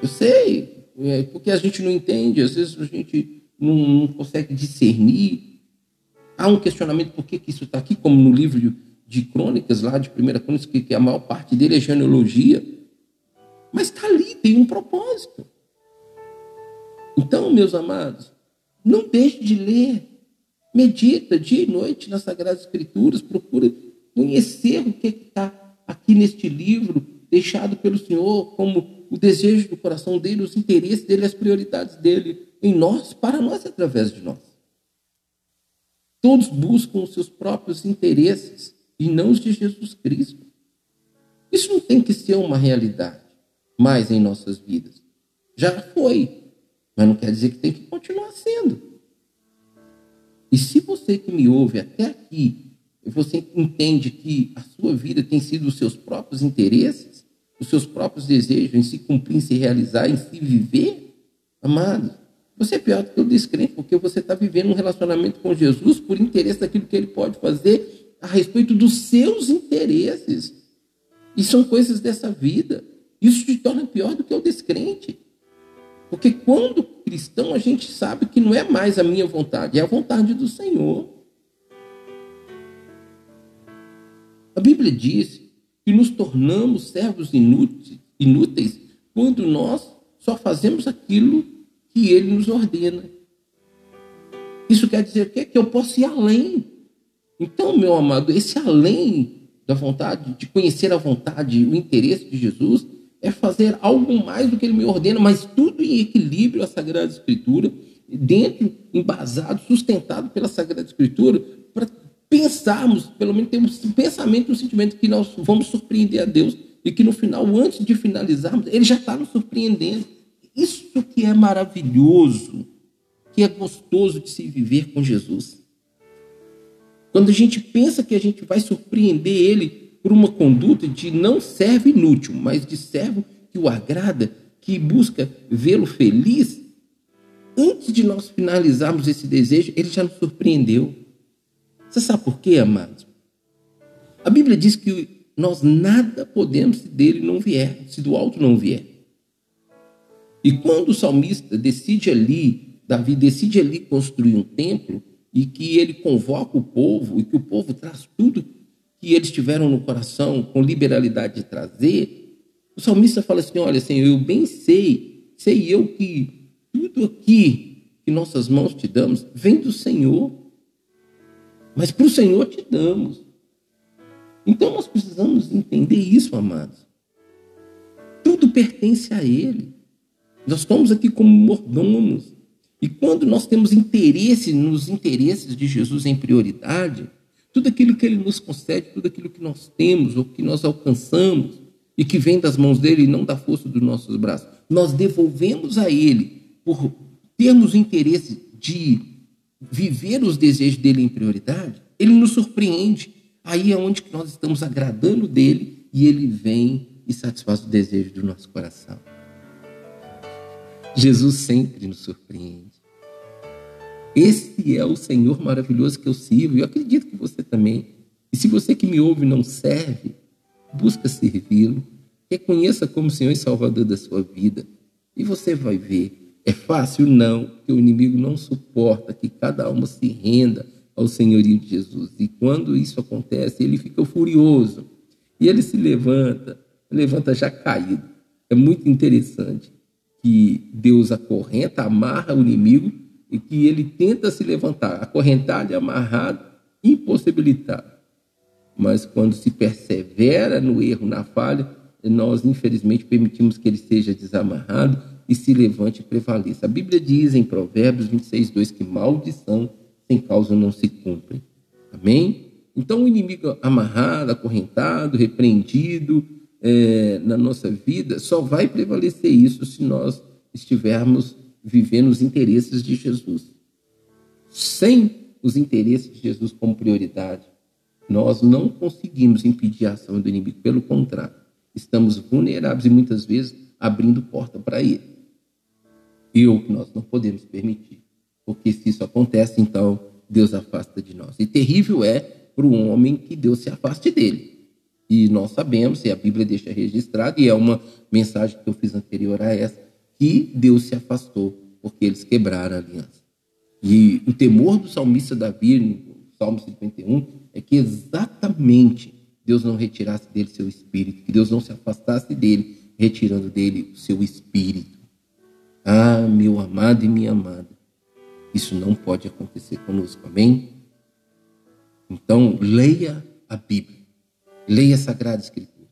eu sei, é, porque a gente não entende, às vezes a gente não, não consegue discernir. Há um questionamento por que, que isso está aqui, como no livro de, de crônicas, lá de primeira crônicas, que, que a maior parte dele é genealogia. Mas está ali, tem um propósito. Então, meus amados, não deixe de ler. Medita dia e noite nas Sagradas Escrituras, procura conhecer o que está aqui neste livro, deixado pelo Senhor como o desejo do coração dele, os interesses dele, as prioridades dele em nós, para nós e através de nós. Todos buscam os seus próprios interesses e não os de Jesus Cristo. Isso não tem que ser uma realidade mais em nossas vidas. Já foi, mas não quer dizer que tem que continuar sendo. E se você que me ouve até aqui, você entende que a sua vida tem sido os seus próprios interesses, os seus próprios desejos, em se cumprir, em se realizar, em se viver, amado, você é pior do que o descrente, porque você está vivendo um relacionamento com Jesus por interesse daquilo que ele pode fazer a respeito dos seus interesses. E são coisas dessa vida. Isso te torna pior do que o descrente. Porque quando cristão, a gente sabe que não é mais a minha vontade, é a vontade do Senhor. A Bíblia diz que nos tornamos servos inúteis, inúteis quando nós só fazemos aquilo que Ele nos ordena. Isso quer dizer que eu posso ir além. Então, meu amado, esse além da vontade, de conhecer a vontade, o interesse de Jesus, é fazer algo mais do que ele me ordena, mas tudo em equilíbrio à Sagrada Escritura, dentro, embasado, sustentado pela Sagrada Escritura, para pensarmos, pelo menos termos um pensamento, um sentimento que nós vamos surpreender a Deus e que no final, antes de finalizarmos, ele já está nos surpreendendo. Isso que é maravilhoso, que é gostoso de se viver com Jesus. Quando a gente pensa que a gente vai surpreender ele por uma conduta de não servo inútil, mas de servo que o agrada, que busca vê-lo feliz, antes de nós finalizarmos esse desejo, ele já nos surpreendeu. Você sabe por quê, amados? A Bíblia diz que nós nada podemos se dele não vier, se do alto não vier. E quando o salmista decide ali, Davi decide ali construir um templo, e que ele convoca o povo, e que o povo traz tudo que eles tiveram no coração com liberalidade de trazer, o salmista fala assim: olha, Senhor, eu bem sei, sei eu que tudo aqui que nossas mãos te damos vem do Senhor, mas para o Senhor te damos. Então nós precisamos entender isso, amados. Tudo pertence a Ele. Nós estamos aqui como mordomos. E quando nós temos interesse nos interesses de Jesus em prioridade, tudo aquilo que Ele nos concede, tudo aquilo que nós temos ou que nós alcançamos e que vem das mãos dele e não da força dos nossos braços, nós devolvemos a Ele por termos o interesse de viver os desejos dele em prioridade, Ele nos surpreende. Aí é onde que nós estamos agradando dele e Ele vem e satisfaz o desejo do nosso coração. Jesus sempre nos surpreende. Esse é o Senhor maravilhoso que eu sirvo e eu acredito que você também. E se você que me ouve não serve, busca servi-lo, reconheça como Senhor e Salvador da sua vida e você vai ver. É fácil? Não, porque o inimigo não suporta que cada alma se renda ao senhorio de Jesus. E quando isso acontece, ele fica furioso. E ele se levanta, levanta já caído. É muito interessante que Deus acorrenta, amarra o inimigo e que ele tenta se levantar, acorrentado e amarrado, impossibilitado. Mas quando se persevera no erro, na falha, nós infelizmente permitimos que ele seja desamarrado e se levante e prevaleça. A Bíblia diz em Provérbios 26, 2 que maldição sem causa não se cumpre. Amém? Então o inimigo amarrado, acorrentado, repreendido é, na nossa vida, só vai prevalecer isso se nós estivermos vivendo os interesses de Jesus. Sem os interesses de Jesus como prioridade, nós não conseguimos impedir a ação do inimigo. Pelo contrário, estamos vulneráveis e muitas vezes abrindo porta para ele. E o que nós não podemos permitir. Porque se isso acontece, então Deus afasta de nós. E terrível é para o homem que Deus se afaste dele. E nós sabemos, e a Bíblia deixa registrado, e é uma mensagem que eu fiz anterior a essa, que Deus se afastou, porque eles quebraram a aliança. E o temor do salmista Davi, no Salmo 51, é que exatamente Deus não retirasse dele seu espírito, que Deus não se afastasse dele, retirando dele o seu espírito. Ah, meu amado e minha amada, isso não pode acontecer conosco, amém? Então, leia a Bíblia, leia a Sagrada Escritura.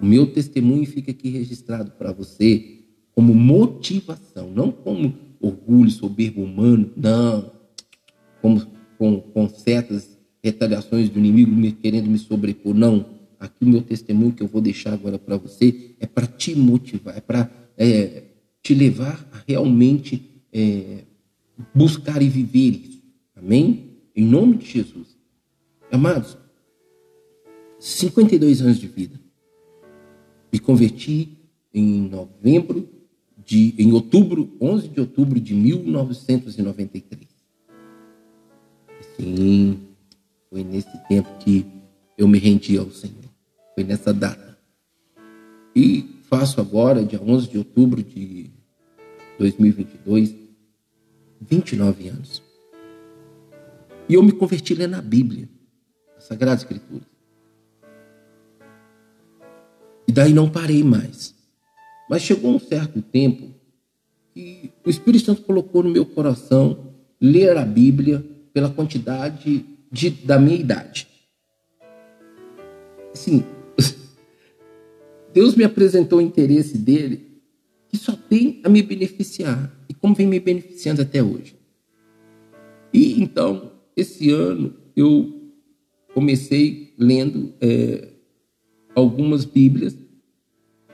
O meu testemunho fica aqui registrado para você como motivação, não como orgulho, soberbo humano, não, como com, com certas retaliações do inimigo me, querendo me sobrepor, não. Aqui o meu testemunho que eu vou deixar agora para você é para te motivar, é para é, te levar a realmente é, buscar e viver isso. Amém? Em nome de Jesus. Amados, 52 anos de vida. Me converti em novembro de, em outubro, 11 de outubro de 1993. Sim, foi nesse tempo que eu me rendi ao Senhor. Foi nessa data. E faço agora, dia 11 de outubro de 2022, 29 anos. E eu me converti lendo a Bíblia, a Sagrada Escritura. E daí não parei mais. Mas chegou um certo tempo que o Espírito Santo colocou no meu coração ler a Bíblia pela quantidade de, da minha idade. Assim, Deus me apresentou o interesse dele que só tem a me beneficiar e como vem me beneficiando até hoje. E então, esse ano, eu comecei lendo é, algumas Bíblias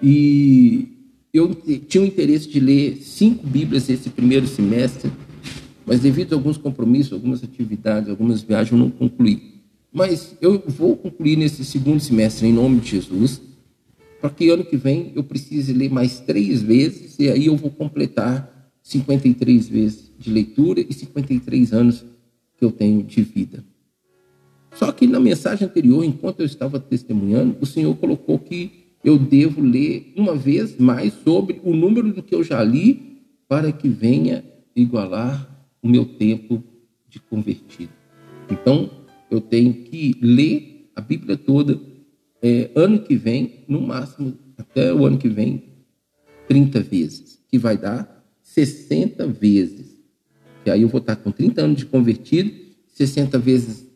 e eu tinha o interesse de ler cinco Bíblias esse primeiro semestre, mas devido a alguns compromissos, algumas atividades, algumas viagens, eu não concluí. Mas eu vou concluir nesse segundo semestre, em nome de Jesus, para que ano que vem eu precise ler mais três vezes, e aí eu vou completar 53 vezes de leitura e 53 anos que eu tenho de vida. Só que na mensagem anterior, enquanto eu estava testemunhando, o Senhor colocou que eu devo ler uma vez mais sobre o número do que eu já li, para que venha igualar o meu tempo de convertido. Então, eu tenho que ler a Bíblia toda, é, ano que vem, no máximo, até o ano que vem, 30 vezes, que vai dar 60 vezes. E aí eu vou estar com 30 anos de convertido, 60 vezes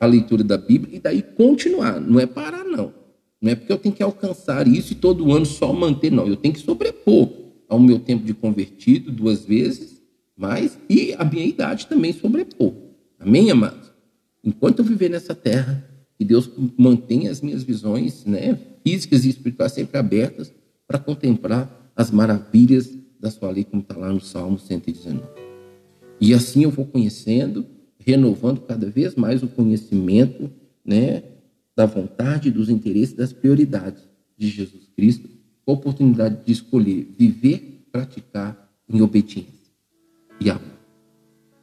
a leitura da Bíblia, e daí continuar, não é parar, não. Não é porque eu tenho que alcançar isso e todo ano só manter, não. Eu tenho que sobrepor ao meu tempo de convertido duas vezes, mais, e a minha idade também sobrepor. Amém, amados? Enquanto eu viver nessa terra, que Deus mantenha as minhas visões né, físicas e espirituais sempre abertas para contemplar as maravilhas da sua lei, como está lá no Salmo 119. E assim eu vou conhecendo, renovando cada vez mais o conhecimento, né, da vontade, dos interesses, das prioridades de Jesus Cristo, com a oportunidade de escolher viver, praticar em obediência e amor.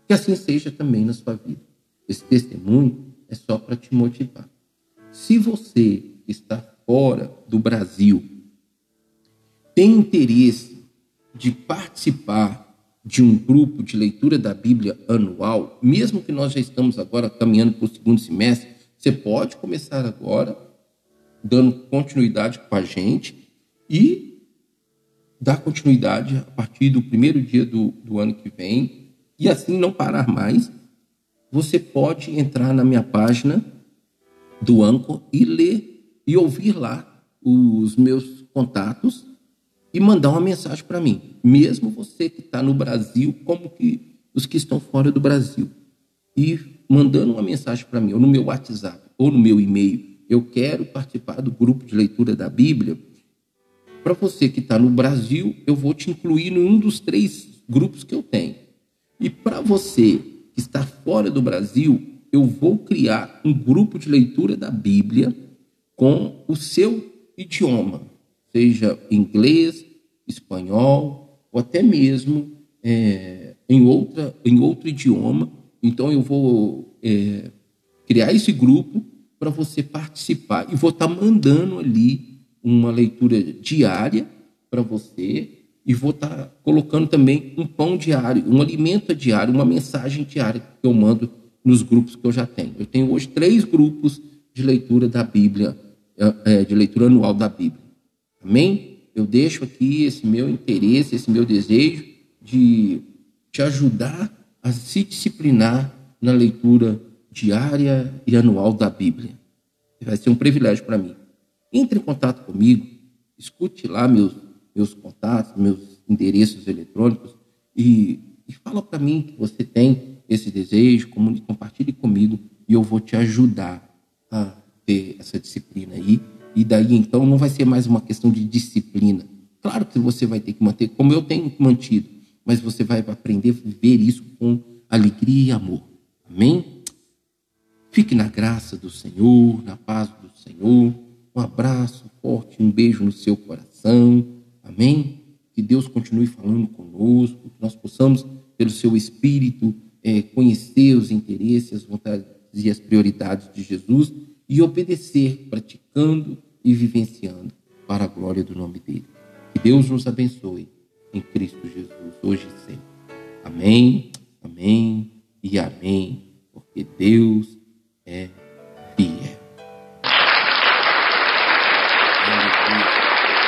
Que assim seja também na sua vida. Esse testemunho é só para te motivar. Se você está fora do Brasil, tem interesse de participar de um grupo de leitura da Bíblia anual, mesmo que nós já estamos agora caminhando para o segundo semestre, você pode começar agora, dando continuidade com a gente e dar continuidade a partir do primeiro dia do, do ano que vem e assim não parar mais. Você pode entrar na minha página do Anco e ler e ouvir lá os meus contatos e mandar uma mensagem para mim. Mesmo você que está no Brasil, como que os que estão fora do Brasil. E mandando uma mensagem para mim, ou no meu WhatsApp, ou no meu e-mail, eu quero participar do grupo de leitura da Bíblia. Para você que está no Brasil, eu vou te incluir em um dos três grupos que eu tenho. E para você que está fora do Brasil, eu vou criar um grupo de leitura da Bíblia com o seu idioma, seja inglês, espanhol ou até mesmo é, em, outra, em outro idioma então eu vou é, criar esse grupo para você participar e vou estar tá mandando ali uma leitura diária para você e vou estar tá colocando também um pão diário, um alimento diário, uma mensagem diária que eu mando nos grupos que eu já tenho. Eu tenho hoje três grupos de leitura da Bíblia, é, de leitura anual da Bíblia. Amém? Eu deixo aqui esse meu interesse, esse meu desejo de te ajudar a se disciplinar na leitura diária e anual da Bíblia. Vai ser um privilégio para mim. Entre em contato comigo, escute lá meus, meus contatos, meus endereços eletrônicos e, e fala para mim que você tem esse desejo, comunique, compartilhe comigo e eu vou te ajudar a ter essa disciplina aí. E daí então não vai ser mais uma questão de disciplina. Claro que você vai ter que manter, como eu tenho mantido, mas você vai aprender a viver isso com alegria e amor. Amém? Fique na graça do Senhor, na paz do Senhor. Um abraço forte, um beijo no seu coração. Amém? Que Deus continue falando conosco, que nós possamos, pelo seu Espírito, é, conhecer os interesses, as vontades e as prioridades de Jesus e obedecer, praticando e vivenciando para a glória do nome dele. Que Deus nos abençoe em Cristo Jesus, hoje e sempre. Amém, amém e amém, porque Deus é fiel.